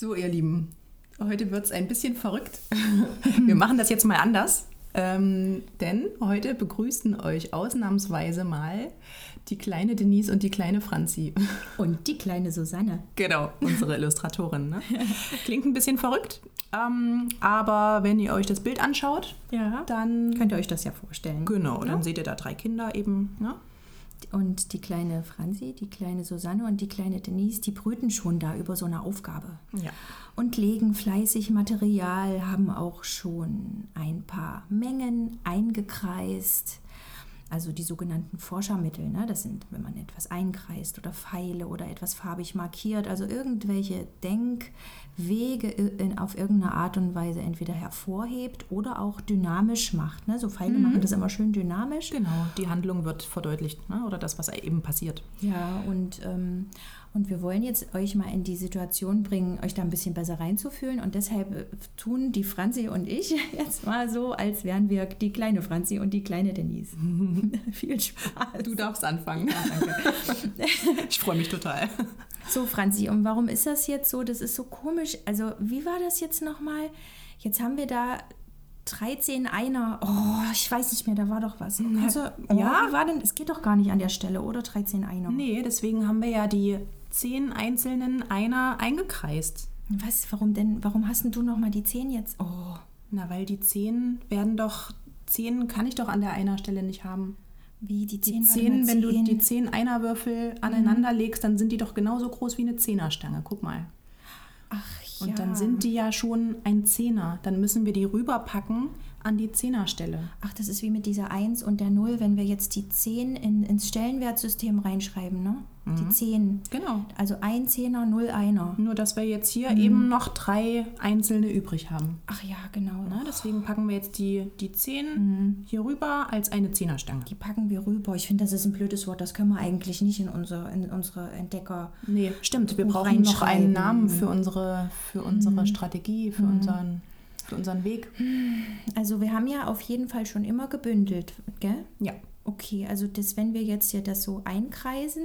So, ihr Lieben, heute wird es ein bisschen verrückt. Wir machen das jetzt mal anders. Ähm, denn heute begrüßen euch ausnahmsweise mal die kleine Denise und die kleine Franzi. Und die kleine Susanne. Genau, unsere Illustratorin. Ne? Klingt ein bisschen verrückt, ähm, aber wenn ihr euch das Bild anschaut, Ja. dann. Könnt ihr euch das ja vorstellen. Genau, Ja? dann seht ihr da drei Kinder eben. Ne? Und die kleine Franzi, die kleine Susanne und die kleine Denise, die brüten schon da über so eine Aufgabe. Ja. Und legen fleißig Material, haben auch schon ein paar Mengen eingekreist. Also die sogenannten Forschermittel, ne? das sind, wenn man etwas einkreist oder Pfeile oder etwas farbig markiert, also irgendwelche Denkwege in, auf irgendeine Art und Weise entweder hervorhebt oder auch dynamisch macht. Ne? So Pfeile machen das immer schön dynamisch. Genau, die Handlung wird verdeutlicht ne? oder das, was eben passiert. Ja, und, ähm, und wir wollen jetzt euch mal in die Situation bringen, euch da ein bisschen besser reinzufühlen. Und deshalb äh, tun die Franzi und ich jetzt mal so, als wären wir die kleine Franzi und die kleine Denise. Viel Spaß. Du darfst anfangen. ich freue mich total. So, Franzi, und warum ist das jetzt so? Das ist so komisch. Also, wie war das jetzt nochmal? Jetzt haben wir da 13 Einer. Oh, ich weiß nicht mehr, da war doch was. Also, oh, ja. War denn? Es geht doch gar nicht an der Stelle, oder? 13 Einer. Nee, deswegen haben wir ja die zehn einzelnen Einer eingekreist. Was? Warum denn? Warum hast denn du nochmal die 10 jetzt? Oh. Na, weil die zehn werden doch, zehn kann ich doch an der einer Stelle nicht haben. Wie die Die 10, zehn, wenn du die zehn Einerwürfel aneinander legst, dann sind die doch genauso groß wie eine Zehnerstange. Guck mal. Ach ja. Und dann sind die ja schon ein Zehner. Dann müssen wir die rüberpacken an die Zehnerstelle. Ach, das ist wie mit dieser 1 und der 0, wenn wir jetzt die 10 in, ins Stellenwertsystem reinschreiben, ne? Die 10. Genau. Also ein Zehner, 0 Einer. Nur, dass wir jetzt hier eben noch drei einzelne übrig haben. Ach ja, genau. Ne? Deswegen packen wir jetzt die, die zehn hier rüber als eine Zehnerstange. Die packen wir rüber. Ich finde, das ist ein blödes Wort. Das können wir eigentlich nicht in, unser, in unsere Entdecker. Nee, stimmt. Wir brauchen noch einen. Namen für unsere, für unsere Strategie, für, unseren, für unseren Weg. Also wir haben ja auf jeden Fall schon immer gebündelt, gell? Ja. Okay, also das, wenn wir jetzt hier das so einkreisen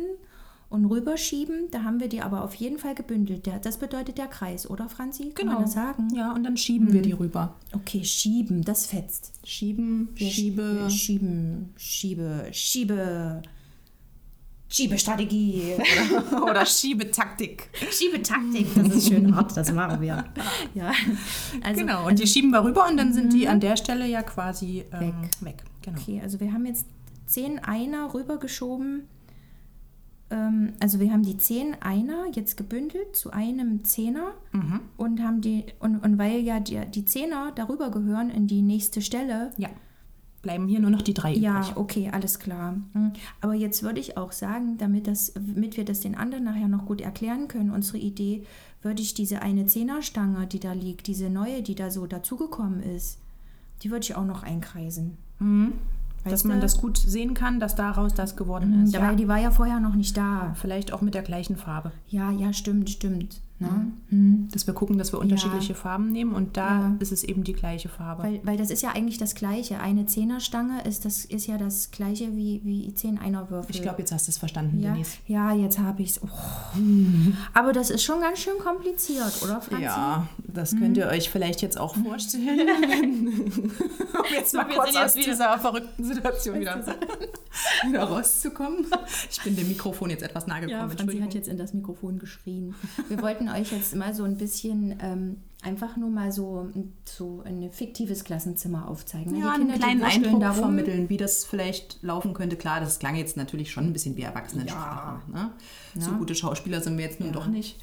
und rüberschieben, da haben wir die aber auf jeden Fall gebündelt. Das bedeutet der Kreis, oder Franzi? Kann man das sagen? Ja, und dann schieben wir die rüber. Okay, schieben, das fetzt. Schieben, Wir schiebe. schieben, schiebe, schiebe, Schiebestrategie. Oder Schiebetaktik. Schiebetaktik, das ist schön hart, das machen wir. Ja, also, Genau, und die schieben wir rüber und dann sind die an der Stelle ja quasi ähm, Weg. weg. Genau. Okay, also wir haben jetzt zehn Einer rübergeschoben. Ähm, also wir haben die zehn Einer jetzt gebündelt zu einem Zehner Mhm. und haben die, und, und weil ja die, die Zehner darüber gehören in die nächste Stelle, Ja. Bleiben hier nur noch die drei Ja, übrig. okay, alles klar. Hm. Aber jetzt würde ich auch sagen, damit, das, damit wir das den anderen nachher noch gut erklären können, unsere Idee, würde ich diese eine Zehnerstange, die da liegt, diese neue, die da so dazugekommen ist, die würde ich auch noch einkreisen. Dass Weißt man das gut sehen kann, dass daraus das geworden ist. Dabei, Ja. die war ja vorher noch nicht da. Vielleicht auch mit der gleichen Farbe. Ja, ja, stimmt, stimmt. Ne? Hm. Dass wir gucken, dass wir unterschiedliche Farben nehmen und da Ja. ist es eben die gleiche Farbe. Weil, weil das ist ja eigentlich das Gleiche. Eine Zehnerstange ist, das, ist ja das Gleiche wie, wie zehn Einerwürfel. ich glaube, jetzt hast du es verstanden, ja, Denise. ja, jetzt habe ich es. Oh. Aber das ist schon ganz schön kompliziert, oder Franzi? Ja, das könnt ihr euch vielleicht jetzt auch vorstellen. um jetzt mal wir kurz sind aus jetzt wieder- dieser verrückten Situation wieder, wieder rauszukommen. Ich bin dem Mikrofon jetzt etwas nahe Ja, gekommen. Franzi Entschuldigung. hat jetzt in das Mikrofon geschrien. Wir wollten euch jetzt mal so ein bisschen, ähm, einfach nur mal so, so ein fiktives Klassenzimmer aufzeigen. ne? Die ja, einen kleinen Eindruck da rum. vermitteln, wie das vielleicht laufen könnte. Klar, das klang jetzt natürlich schon ein bisschen wie Erwachsenensprache. Ne? So gute Schauspieler sind wir jetzt nun doch nicht.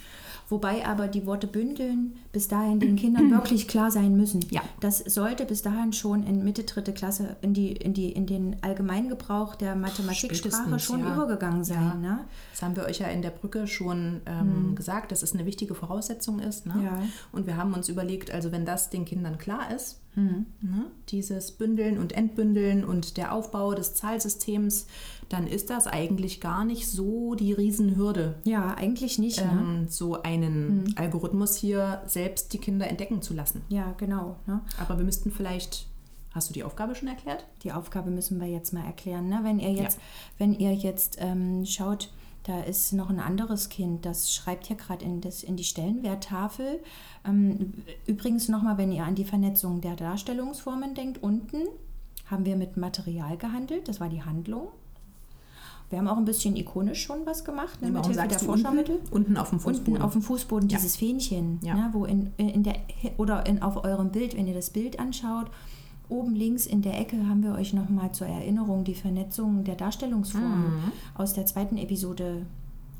Wobei aber die Worte bündeln bis dahin den Kindern wirklich klar sein müssen. Ja. Das sollte bis dahin schon in Mitte dritte Klasse in, die, in, die, in den Allgemeingebrauch der Mathematiksprache schon ja. übergegangen sein. Ja. Ne? Das haben wir euch ja in der Brücke schon ähm, gesagt, dass es eine wichtige Voraussetzung ist. Ne? Ja. Und wir haben uns überlegt, also wenn das den Kindern klar ist, Mhm. ne, dieses Bündeln und Entbündeln und der Aufbau des Zahlsystems, dann ist das eigentlich gar nicht so die Riesenhürde, Ja, eigentlich nicht. Ne? ähm, so einen Algorithmus hier selbst die Kinder entdecken zu lassen. Ja, genau. Ne? Aber wir müssten vielleicht, hast du die Aufgabe schon erklärt? Die Aufgabe müssen wir jetzt mal erklären. Ne? Wenn ihr jetzt, wenn ihr jetzt ähm, schaut, Da ist noch ein anderes Kind, das schreibt hier gerade in, in die Stellenwerttafel. Ähm, übrigens nochmal, wenn ihr an die Vernetzung der Darstellungsformen denkt, unten haben wir mit Material gehandelt, das war die Handlung. Wir haben auch ein bisschen ikonisch schon was gemacht, ne, mit Hilfe der Vorschaumittel. Unten, unten, auf dem Fußboden. Unten auf dem Fußboden dieses Fähnchen, ne, wo in, in der oder in, auf eurem Bild, wenn ihr das Bild anschaut, oben links in der Ecke haben wir euch nochmal zur Erinnerung die Vernetzung der Darstellungsformen mhm. aus der zweiten Episode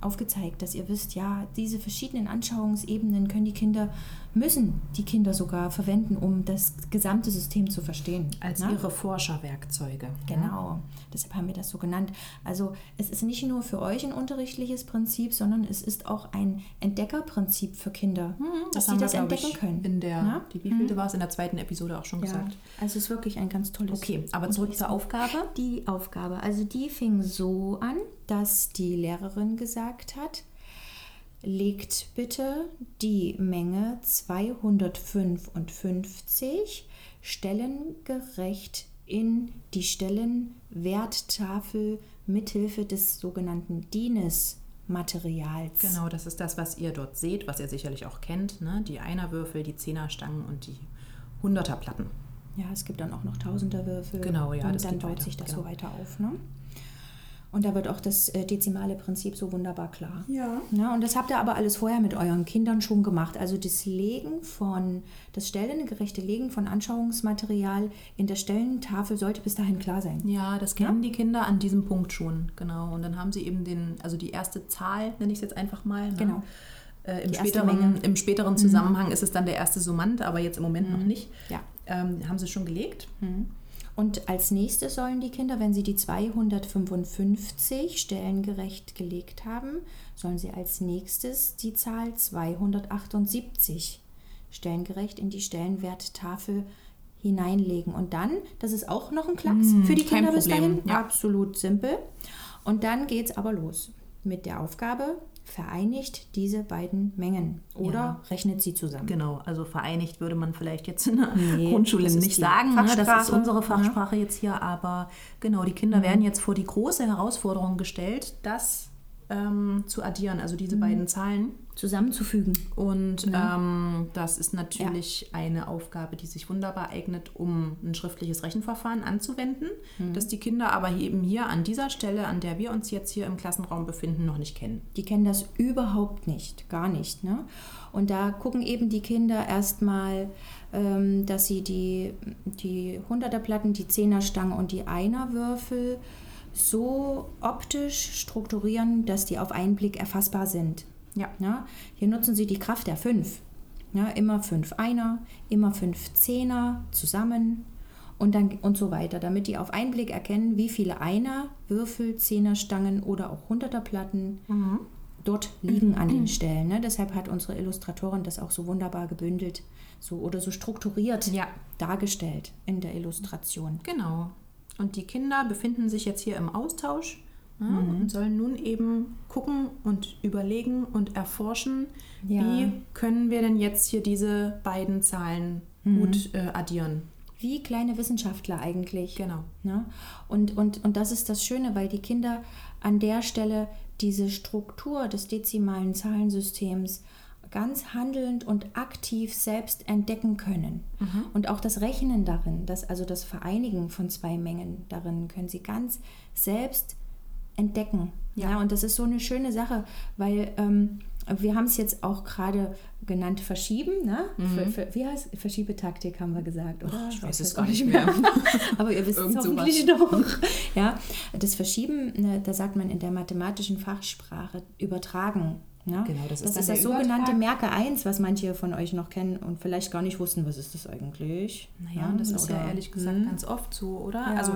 aufgezeigt, dass ihr wisst, ja, diese verschiedenen Anschauungsebenen können die Kinder, müssen die Kinder sogar verwenden, um das gesamte System zu verstehen. Als Na? ihre Forscherwerkzeuge. Genau, ja. deshalb haben wir das so genannt. Also es ist nicht nur für euch ein unterrichtliches Prinzip, sondern es ist auch ein Entdeckerprinzip für Kinder, mhm, dass sie das entdecken können. In der, Na? die wievielte mhm. war es in der zweiten Episode auch schon ja. gesagt. Also es ist wirklich ein ganz tolles. Okay, aber zurück zur Aufgabe. Die Aufgabe, also die fing so an, dass die Lehrerin gesagt hat, legt bitte die Menge 255 stellengerecht in die Stellenwerttafel mithilfe des sogenannten DINES-Materials. Genau, das ist das, was ihr dort seht, was ihr sicherlich auch kennt. Ne? Die Einerwürfel, die Zehnerstangen und die Hunderterplatten. Ja, es gibt dann auch noch Tausenderwürfel. Genau, ja. Und dann baut sich das genau. so weiter auf. Ne? Und da wird auch das äh, dezimale Prinzip so wunderbar klar. Ja. ja. Und das habt ihr aber alles vorher mit euren Kindern schon gemacht. Also das Legen von, das stellengerechte Legen von Anschauungsmaterial in der Stellentafel sollte bis dahin klar sein. Ja, das kennen ja? die Kinder an diesem Punkt schon, genau. Und dann haben sie eben den, also die erste Zahl, nenne ich es jetzt einfach mal. Ne? Genau. Äh, im, späteren, Im späteren mhm. Zusammenhang mhm. ist es dann der erste Summand, aber jetzt im Moment mhm. noch nicht. Ja. Ähm, haben sie schon gelegt. Mhm. Und als nächstes sollen die Kinder, wenn sie die 255 stellengerecht gelegt haben, sollen sie als nächstes die Zahl 278 stellengerecht in die Stellenwerttafel hineinlegen. Und dann, das ist auch noch ein Klacks mmh, für die Kinder bis dahin, ja. absolut simpel. Und dann geht es aber los mit der Aufgabe, vereinigt diese beiden Mengen oder ja. rechnet sie zusammen. Genau, also vereinigt würde man vielleicht jetzt in der nee, Grundschule nicht sagen. Ne? Das ist unsere Fachsprache ja. jetzt hier, aber genau, die Kinder mhm. werden jetzt vor die große Herausforderung gestellt, das ähm, zu addieren, also diese mhm. beiden Zahlen zusammenzufügen. Und ja. ähm, das ist natürlich ja. eine Aufgabe, die sich wunderbar eignet, um ein schriftliches Rechenverfahren anzuwenden, mhm. das die Kinder aber eben hier an dieser Stelle, an der wir uns jetzt hier im Klassenraum befinden, noch nicht kennen. Die kennen das überhaupt nicht, gar nicht. Ne? Und da gucken eben die Kinder erstmal, ähm, dass sie die, die 100er Platten, die 10er Stange und die Einerwürfel so optisch strukturieren, dass die auf einen Blick erfassbar sind. Ja. ja hier nutzen sie die Kraft der fünf. Ja, immer fünf Einer, immer fünf Zehner zusammen und, dann, und so weiter, damit die auf einen Blick erkennen, wie viele Einer, Würfel, Zehnerstangen oder auch Hunderterplatten mhm. dort liegen an den Stellen. Ne? Deshalb hat unsere Illustratorin das auch so wunderbar gebündelt so, oder so strukturiert ja. dargestellt in der Illustration. Genau. Und die Kinder befinden sich jetzt hier im Austausch ja, mhm. und sollen nun eben gucken und überlegen und erforschen, ja. wie können wir denn jetzt hier diese beiden Zahlen mhm. gut äh, addieren. Wie kleine Wissenschaftler eigentlich. Genau. Ne? Und, und, und das ist das Schöne, weil die Kinder an der Stelle diese Struktur des dezimalen Zahlensystems ganz handelnd und aktiv selbst entdecken können. Mhm. Und auch das Rechnen darin, das, also das Vereinigen von zwei Mengen darin, können sie ganz selbst entdecken. Ja, ja und das ist so eine schöne Sache, weil ähm, wir haben es jetzt auch gerade genannt verschieben, ne? Mhm. Für, für, wie heißt Verschiebetaktik haben wir gesagt, oder? Oh, ich weiß es gar nicht mehr. Aber ihr wisst es hoffentlich noch. Ja, das Verschieben, ne, da sagt man in der mathematischen Fachsprache übertragen. Ja? Genau, das, das ist, das sogenannte Merke 1, was manche von euch noch kennen und vielleicht gar nicht wussten, was ist das eigentlich. Naja, ja, das ist ja ehrlich gesagt hm. ganz oft so, oder? Ja. Also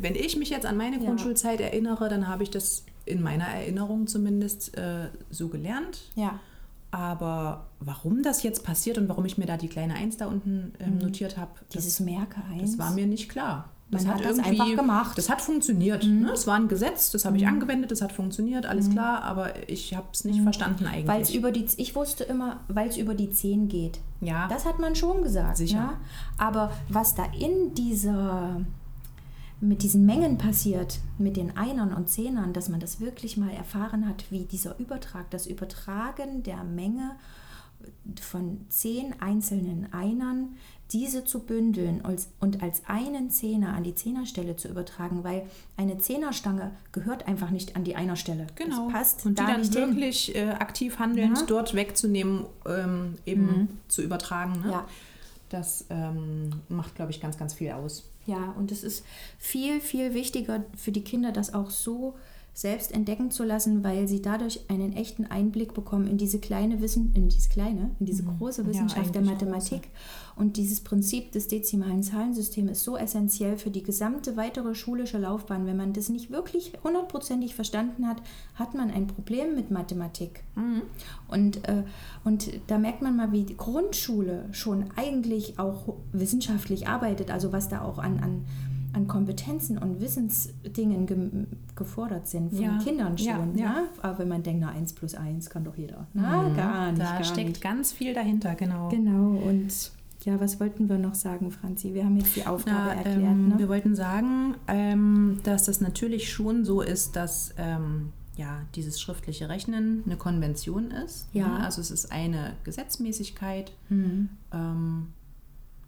wenn ich mich jetzt an meine Grundschulzeit erinnere, dann habe ich das in meiner Erinnerung zumindest äh, so gelernt. Ja. Aber warum das jetzt passiert und warum ich mir da die kleine 1 da unten ähm, mhm. notiert habe, dieses Merke 1, das war mir nicht klar. Das Man hat, hat das einfach gemacht. Das hat funktioniert. Mhm. Ne? Es war ein Gesetz, das habe ich mhm. angewendet, das hat funktioniert, alles mhm. klar, aber ich habe es nicht mhm. verstanden eigentlich. Weil über die, ich wusste immer, weil es über die 10 geht. Ja. Das hat man schon gesagt. Sicher. Ja? Aber was da in dieser mit diesen Mengen passiert, mit den Einern und Zehnern, dass man das wirklich mal erfahren hat, wie dieser Übertrag, das Übertragen der Menge von zehn einzelnen Einern, diese zu bündeln und als einen Zehner an die Zehnerstelle zu übertragen, weil eine Zehnerstange gehört einfach nicht an die Einerstelle. Genau. Das passt und die dann wirklich äh, aktiv handelnd ja. dort wegzunehmen, ähm, eben mhm. zu übertragen. Ne? Ja. Das ähm, macht, glaube ich, ganz, ganz viel aus. Ja, und es ist viel, viel wichtiger für die Kinder, das auch so selbst entdecken zu lassen, weil sie dadurch einen echten Einblick bekommen in diese kleine Wissen, in diese kleine, in diese mhm. große Wissenschaft ja, der Mathematik. Große. Und dieses Prinzip des dezimalen Zahlensystems ist so essentiell für die gesamte weitere schulische Laufbahn. Wenn man das nicht wirklich hundertprozentig verstanden hat, hat man ein Problem mit Mathematik. Mhm. Und, äh, und da merkt man mal, wie die Grundschule schon eigentlich auch wissenschaftlich arbeitet, also was da auch an, an an Kompetenzen und Wissensdingen ge gefordert sind von ja. Kindern schon. Ja, ja. Aber wenn man denkt, na 1 plus 1 kann doch jeder. Na, mhm. gar nicht. Da gar steckt nicht. ganz viel dahinter, genau. Genau, und ja, was wollten wir noch sagen, Franzi? Wir haben jetzt die Aufgabe Na, erklärt. Ähm, ne? Wir wollten sagen, ähm, dass das natürlich schon so ist, dass ähm, ja, dieses schriftliche Rechnen eine Konvention ist. Ja. Ne? Also es ist eine Gesetzmäßigkeit, mhm. Ähm,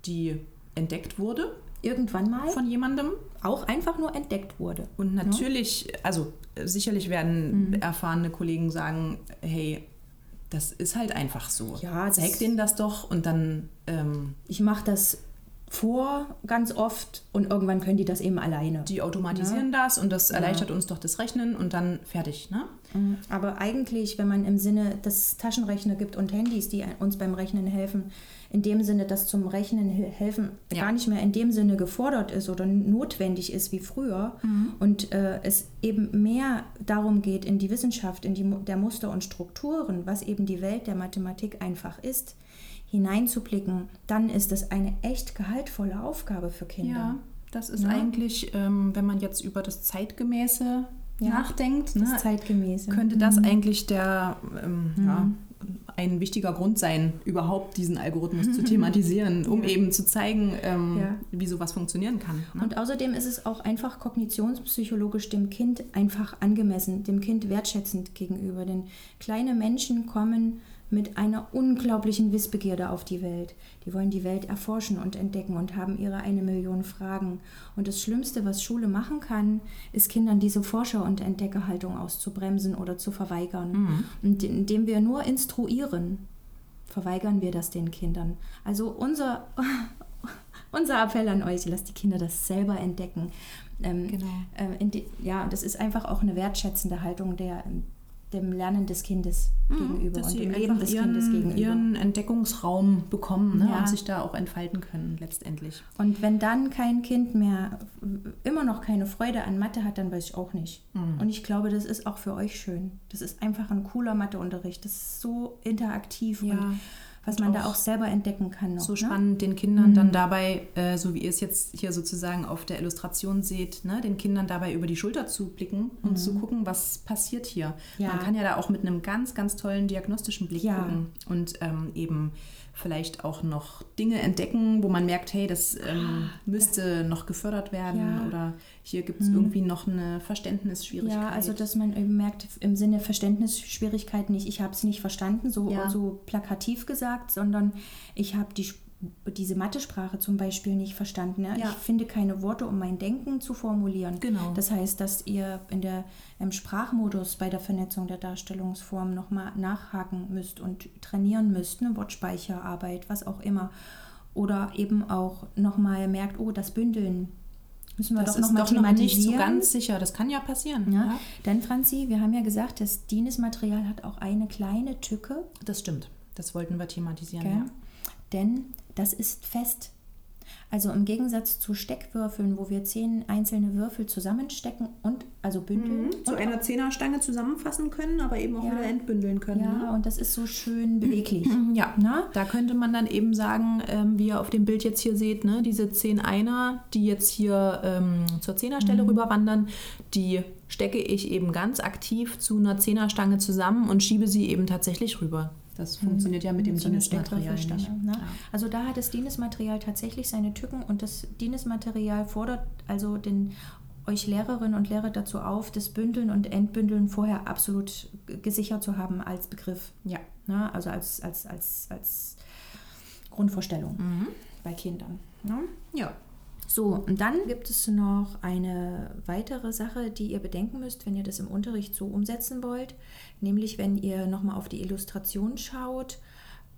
die entdeckt wurde irgendwann mal von jemandem auch einfach nur entdeckt wurde. Und natürlich, ja? also sicherlich werden mhm. erfahrene Kollegen sagen, hey, das ist halt einfach so. Ja, zeig denen das doch und dann. Ähm, ich mache das vor ganz oft und irgendwann können die das eben alleine. Die automatisieren ja. das und das erleichtert ja. uns doch das Rechnen und dann fertig, ne? Mhm. Aber eigentlich, wenn man im Sinne des Taschenrechner gibt und Handys, die uns beim Rechnen helfen, in dem Sinne, dass zum Rechnen helfen ja. gar nicht mehr in dem Sinne gefordert ist oder notwendig ist wie früher mhm. und äh, es eben mehr darum geht, in die Wissenschaft, in die der Muster und Strukturen, was eben die Welt der Mathematik einfach ist, hineinzublicken, dann ist das eine echt gehaltvolle Aufgabe für Kinder. Ja, das ist ja. eigentlich, ähm, wenn man jetzt über das Zeitgemäße ja, nachdenkt, das ne, Zeitgemäße. könnte das mhm. eigentlich der ähm, mhm. ja, ein wichtiger Grund sein, überhaupt diesen Algorithmus zu thematisieren, um ja. eben zu zeigen, ähm, ja. wie sowas funktionieren kann. Ne? Und außerdem ist es auch einfach kognitionspsychologisch dem Kind einfach angemessen, dem Kind wertschätzend gegenüber. Denn kleine Menschen kommen mit einer unglaublichen Wissbegierde auf die Welt. Die wollen die Welt erforschen und entdecken und haben ihre eine Million Fragen. Und das Schlimmste, was Schule machen kann, ist Kindern diese Forscher- und Entdeckerhaltung auszubremsen oder zu verweigern. Mhm. Und indem wir nur instruieren, verweigern wir das den Kindern. Also unser, unser Appell an euch, lasst die Kinder das selber entdecken. Ähm, genau. Äh, die, ja, das ist einfach auch eine wertschätzende Haltung der, dem Lernen des Kindes mhm, gegenüber und dem Leben des ihren, Kindes gegenüber. ihren Entdeckungsraum bekommen ne, ja. und sich da auch entfalten können letztendlich. Und wenn dann kein Kind mehr immer noch keine Freude an Mathe hat, dann weiß ich auch nicht. Mhm. Und ich glaube, das ist auch für euch schön. Das ist einfach ein cooler Matheunterricht. Das ist so interaktiv ja. und was man auch da auch selber entdecken kann. Noch, so ne? spannend, den Kindern mhm. dann dabei, äh, so wie ihr es jetzt hier sozusagen auf der Illustration seht, ne, den Kindern dabei über die Schulter zu blicken und mhm. zu gucken, was passiert hier. Ja. Man kann ja da auch mit einem ganz, ganz tollen diagnostischen Blick ja. gucken und ähm, eben vielleicht auch noch Dinge entdecken, wo man merkt, hey, das ähm, ah, müsste noch gefördert werden ja. oder hier gibt es mhm. irgendwie noch eine Verständnisschwierigkeit. Ja, also dass man eben merkt, im Sinne Verständnisschwierigkeit nicht, ich habe es nicht verstanden, so, ja. so plakativ gesagt, sondern ich habe die diese Mathe-Sprache zum Beispiel nicht verstanden. Ne? Ja. Ich finde keine Worte, um mein Denken zu formulieren. Genau. Das heißt, dass ihr in der, im Sprachmodus bei der Vernetzung der Darstellungsform nochmal nachhaken müsst und trainieren müsst, eine Wortspeicherarbeit, was auch immer. Oder eben auch nochmal merkt, oh, das Bündeln müssen wir das doch nochmal thematisieren. Noch nicht so ganz sicher, das kann ja passieren. Ja. ja. Denn Franzi, wir haben ja gesagt, das Dienesmaterial hat auch eine kleine Tücke. Das stimmt, das wollten wir thematisieren. Okay. Ja. Denn das ist fest. Also im Gegensatz zu Steckwürfeln, wo wir zehn einzelne Würfel zusammenstecken und also bündeln. Mhm, zu und einer Zehnerstange zusammenfassen können, aber eben auch ja, wieder entbündeln können. Ja, ne? und das ist so schön beweglich. Ja, Na? da könnte man dann eben sagen, ähm, wie ihr auf dem Bild jetzt hier seht, ne, diese zehn Einer, die jetzt hier ähm, zur Zehnerstelle mhm. rüberwandern, die stecke ich eben ganz aktiv zu einer Zehnerstange zusammen und schiebe sie eben tatsächlich rüber. Das funktioniert ja mit dem Dienstmaterial nicht. Ne? Ja. Also da hat das Dienstmaterial tatsächlich seine Tücken und das Dienstmaterial fordert also den euch Lehrerinnen und Lehrer dazu auf, das Bündeln und Entbündeln vorher absolut gesichert zu haben als Begriff. Ja. Ne? Also als, als, als, als Grundvorstellung bei Kindern. Ne? Ja. So, und dann gibt es noch eine weitere Sache, die ihr bedenken müsst, wenn ihr das im Unterricht so umsetzen wollt. Nämlich, wenn ihr nochmal auf die Illustration schaut,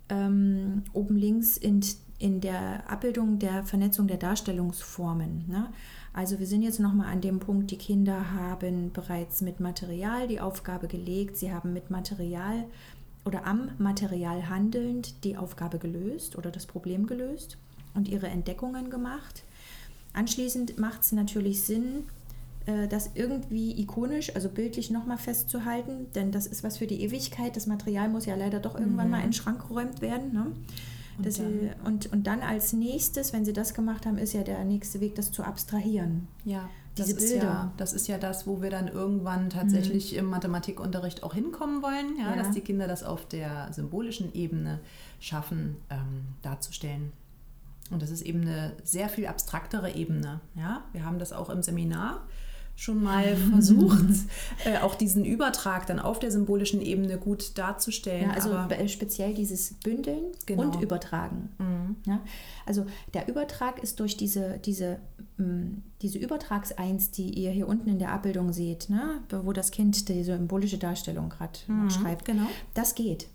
ähm, oben links in, in der Abbildung der Vernetzung der Darstellungsformen. Ne? Also wir sind jetzt nochmal an dem Punkt, die Kinder haben bereits mit Material die Aufgabe gelegt, sie haben mit Material oder am Material handelnd die Aufgabe gelöst oder das Problem gelöst und ihre Entdeckungen gemacht. Anschließend macht es natürlich Sinn, äh, das irgendwie ikonisch, also bildlich nochmal festzuhalten, denn das ist was für die Ewigkeit. Das Material muss ja leider doch irgendwann mal in den Schrank geräumt werden. Ne? Und Das, äh, und, und dann als nächstes, wenn sie das gemacht haben, ist ja der nächste Weg, das zu abstrahieren. Ja, Diese das ist Bilder. Ja, das ist ja das, wo wir dann irgendwann tatsächlich im Mathematikunterricht auch hinkommen wollen, ja, Ja. dass die Kinder das auf der symbolischen Ebene schaffen ähm, darzustellen. Und das ist eben eine sehr viel abstraktere Ebene. Ja? Wir haben das auch im Seminar schon mal versucht, äh, auch diesen Übertrag dann auf der symbolischen Ebene gut darzustellen. Ja, also speziell dieses Bündeln Genau. und Übertragen. Mhm. Ja, also der Übertrag ist durch diese, diese, mh, diese Übertragseins, die ihr hier unten in der Abbildung seht, ne, wo das Kind die symbolische Darstellung gerade Mhm, schreibt, genau. das geht.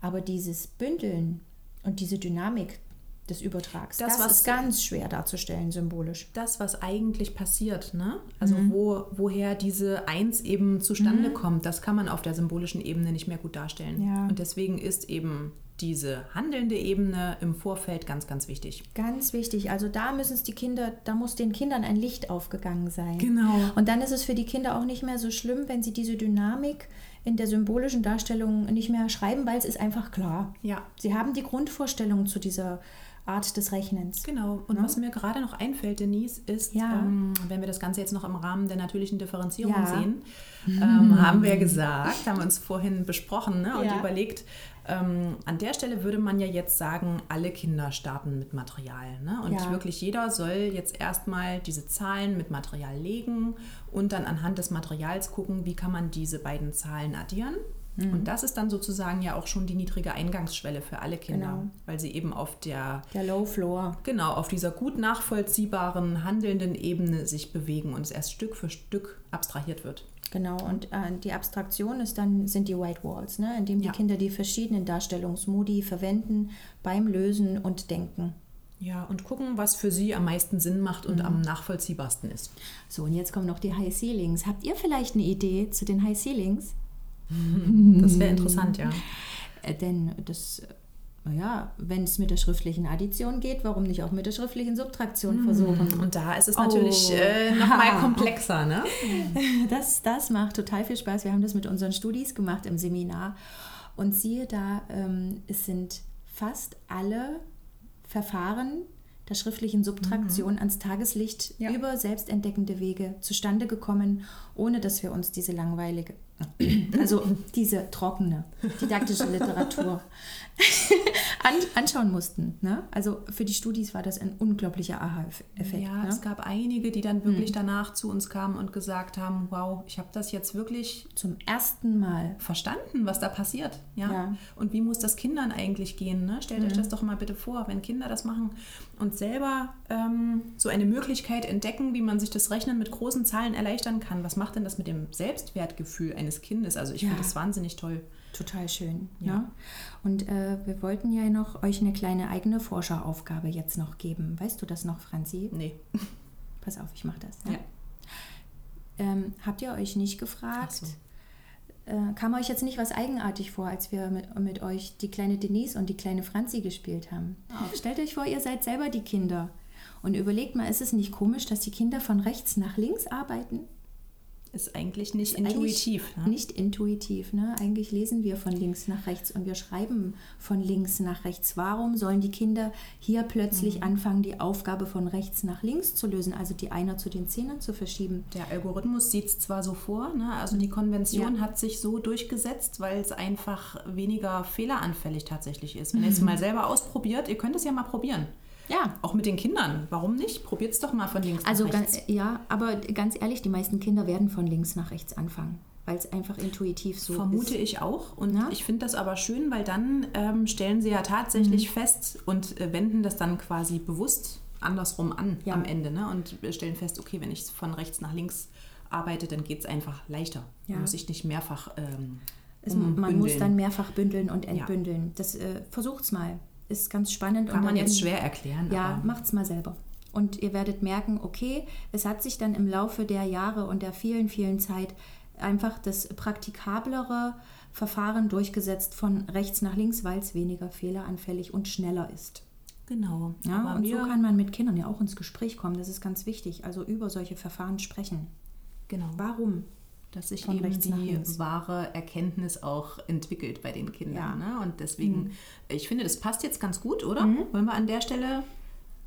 Aber dieses Bündeln und diese Dynamik des Übertrags, Das, das, was- ist ganz schwer darzustellen symbolisch. das, was eigentlich passiert, ne? Also Mhm. wo, woher diese Eins eben zustande kommt, das kann man auf der symbolischen Ebene nicht mehr gut darstellen. Ja. Und deswegen ist eben diese handelnde Ebene im Vorfeld ganz, ganz wichtig. Ganz wichtig. Also da müssen es die Kinder, da muss den Kindern ein Licht aufgegangen sein. Genau. Und dann ist es für die Kinder auch nicht mehr so schlimm, wenn sie diese Dynamik in der symbolischen Darstellung nicht mehr schreiben, weil es ist einfach klar. Ja. Sie haben die Grundvorstellung zu dieser Art des Rechnens. Genau. Und was mir gerade noch einfällt, Denise, ist, Ja. ähm, wenn wir das Ganze jetzt noch im Rahmen der natürlichen Differenzierung Ja. sehen, ähm, haben wir gesagt, haben wir uns vorhin besprochen ne, und Ja. überlegt, ähm, an der Stelle würde man ja jetzt sagen, alle Kinder starten mit Material. Ne? Und Ja. wirklich jeder soll jetzt erstmal diese Zahlen mit Material legen und dann anhand des Materials gucken, wie kann man diese beiden Zahlen addieren. Mhm. Und das ist dann sozusagen ja auch schon die niedrige Eingangsschwelle für alle Kinder, Genau. weil sie eben auf der Der Low Floor. Genau, auf dieser gut nachvollziehbaren, handelnden Ebene sich bewegen und es erst Stück für Stück abstrahiert wird. Genau, und äh, die Abstraktion ist dann, sind die White Walls, ne? indem die Ja. Kinder die verschiedenen Darstellungsmodi verwenden beim Lösen und Denken. Ja, und gucken, was für sie am meisten Sinn macht und am nachvollziehbarsten ist. So, und jetzt kommen noch die High Ceilings. Habt ihr vielleicht eine Idee zu den High Ceilings? Das wäre interessant, ja. Äh, denn das, äh, naja, wenn es mit der schriftlichen Addition geht, warum nicht auch mit der schriftlichen Subtraktion versuchen? Und da ist es natürlich Oh. äh, nochmal komplexer, ne? Das, das macht total viel Spaß. Wir haben das mit unseren Studis gemacht im Seminar. Und siehe da, ähm, es sind fast alle Verfahren der schriftlichen Subtraktion ans Tageslicht Ja. über selbstentdeckende Wege zustande gekommen, ohne dass wir uns diese langweilige, also diese trockene didaktische Literatur an, anschauen mussten. Ne? Also für die Studis war das ein unglaublicher Aha-Effekt. Ja, ne? es gab einige, die dann wirklich danach zu uns kamen und gesagt haben, wow, ich habe das jetzt wirklich Zum ersten Mal. verstanden, was da passiert. Ja? Ja. Und wie muss das Kindern eigentlich gehen? Ne? Stellt euch das doch mal bitte vor, wenn Kinder das machen und selber ähm, so eine Möglichkeit entdecken, wie man sich das Rechnen mit großen Zahlen erleichtern kann. Was macht denn das mit dem Selbstwertgefühl eines Kindes? Also ich Ja. finde das wahnsinnig toll. Total schön. Ja. Ja. Und äh, wir wollten ja noch euch eine kleine eigene Forscheraufgabe jetzt noch geben. Weißt du das noch, Franzi? Nee. Pass auf, ich mache das. Ja. Ähm, habt ihr euch nicht gefragt? So. Äh, kam euch jetzt nicht was eigenartig vor, als wir mit, mit euch die kleine Denise und die kleine Franzi gespielt haben? Stellt euch vor, ihr seid selber die Kinder. Und überlegt mal, ist es nicht komisch, dass die Kinder von rechts nach links arbeiten? Ist eigentlich nicht ist intuitiv. Eigentlich ne? Nicht intuitiv. Ne? Eigentlich lesen wir von links nach rechts und wir schreiben von links nach rechts. Warum sollen die Kinder hier plötzlich mhm. anfangen, die Aufgabe von rechts nach links zu lösen, also die Einer zu den Zehnern zu verschieben? Der Algorithmus sieht es zwar so vor, ne? also die Konvention ja. hat sich so durchgesetzt, weil es einfach weniger fehleranfällig tatsächlich ist. Wenn mhm. ihr es mal selber ausprobiert, ihr könnt es ja mal probieren. Ja. Auch mit den Kindern. Warum nicht? Probiert es doch mal von links also nach rechts. Also ja, aber ganz ehrlich, die meisten Kinder werden von links nach rechts anfangen weil es einfach intuitiv so Vermute ist. Vermute ich auch. Und ja? ich finde das aber schön, weil dann ähm, stellen sie ja tatsächlich mhm. fest und äh, wenden das dann quasi bewusst andersrum an ja. am Ende. Ne? Und stellen fest, okay, wenn ich von rechts nach links arbeite, dann geht es einfach leichter. Ja. muss ich nicht mehrfach. Ähm, man muss dann mehrfach bündeln und entbündeln. Das äh, versucht's mal ist ganz spannend. Kann man jetzt schwer erklären. Ja, macht es mal selber. Und ihr werdet merken, okay, es hat sich dann im Laufe der Jahre und der vielen, vielen Zeit einfach das praktikablere Verfahren durchgesetzt von rechts nach links, weil es weniger fehleranfällig und schneller ist. Genau. Ja, und so kann man mit Kindern ja auch ins Gespräch kommen. Das ist ganz wichtig. Also über solche Verfahren sprechen. Genau. Warum? Dass sich eben die wahre Erkenntnis auch entwickelt bei den Kindern. Ja. Ne? Und deswegen, mhm. ich finde, das passt jetzt ganz gut, oder? Mhm. Wollen wir an der Stelle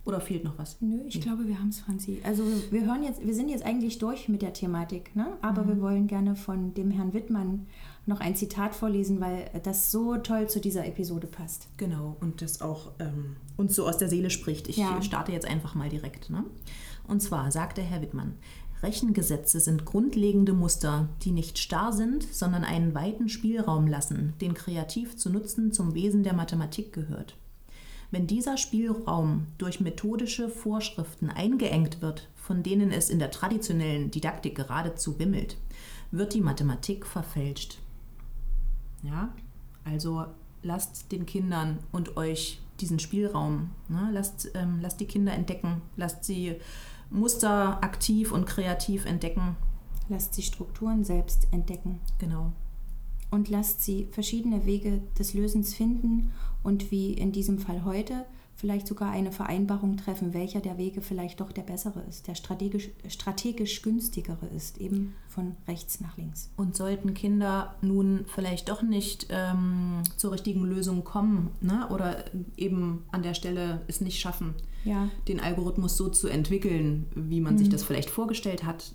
oder fehlt noch was? Nö, ich nee. glaube, wir haben es, Franzi. Also wir hören jetzt, wir sind jetzt eigentlich durch mit der Thematik, ne? aber mhm. wir wollen gerne von dem Herrn Wittmann noch ein Zitat vorlesen, weil das so toll zu dieser Episode passt. Genau, und das auch ähm, uns so aus der Seele spricht. Ich ja. starte jetzt einfach mal direkt. Ne? Und zwar sagte Herr Wittmann, Rechengesetze sind grundlegende Muster, die nicht starr sind, sondern einen weiten Spielraum lassen, den kreativ zu nutzen zum Wesen der Mathematik gehört. Wenn dieser Spielraum durch methodische Vorschriften eingeengt wird, von denen es in der traditionellen Didaktik geradezu wimmelt, wird die Mathematik verfälscht. Ja, also lasst den Kindern und euch diesen Spielraum, ne? lasst, ähm, lasst die Kinder entdecken, lasst sie Muster aktiv und kreativ entdecken. Lasst sie Strukturen selbst entdecken. Genau. Und lasst sie verschiedene Wege des Lösens finden und wie in diesem Fall heute vielleicht sogar eine Vereinbarung treffen, welcher der Wege vielleicht doch der bessere ist, der strategisch, strategisch günstigere ist, eben von rechts nach links. Und sollten Kinder nun vielleicht doch nicht ähm, zur richtigen Lösung kommen ne? oder eben an der Stelle es nicht schaffen, ja. den Algorithmus so zu entwickeln, wie man mhm. sich das vielleicht vorgestellt hat,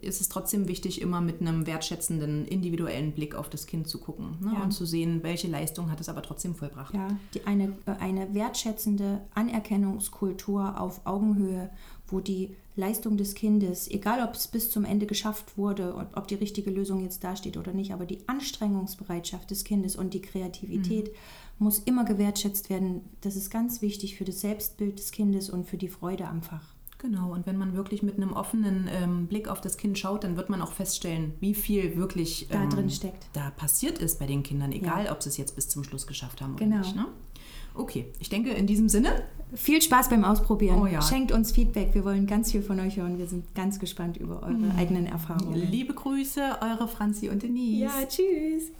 ist es trotzdem wichtig, immer mit einem wertschätzenden, individuellen Blick auf das Kind zu gucken ne? ja. und zu sehen, welche Leistung hat es aber trotzdem vollbracht. Ja, die, eine, äh, eine wertschätzende Anerkennungskultur auf Augenhöhe, wo die Leistung des Kindes, egal ob es bis zum Ende geschafft wurde, ob, ob die richtige Lösung jetzt dasteht oder nicht, aber die Anstrengungsbereitschaft des Kindes und die Kreativität mhm. muss immer gewertschätzt werden. Das ist ganz wichtig für das Selbstbild des Kindes und für die Freude am Fach. Genau, und wenn man wirklich mit einem offenen ähm, Blick auf das Kind schaut, dann wird man auch feststellen, wie viel wirklich ähm, da drin steckt. Da passiert ist bei den Kindern, egal ja. ob sie es jetzt bis zum Schluss geschafft haben genau. oder nicht. Ne? Okay, ich denke in diesem Sinne. Viel Spaß beim Ausprobieren. Oh ja. Schenkt uns Feedback. Wir wollen ganz viel von euch hören. Wir sind ganz gespannt über eure mhm. eigenen Erfahrungen. Liebe Grüße, eure Franzi und Denise. Ja, tschüss.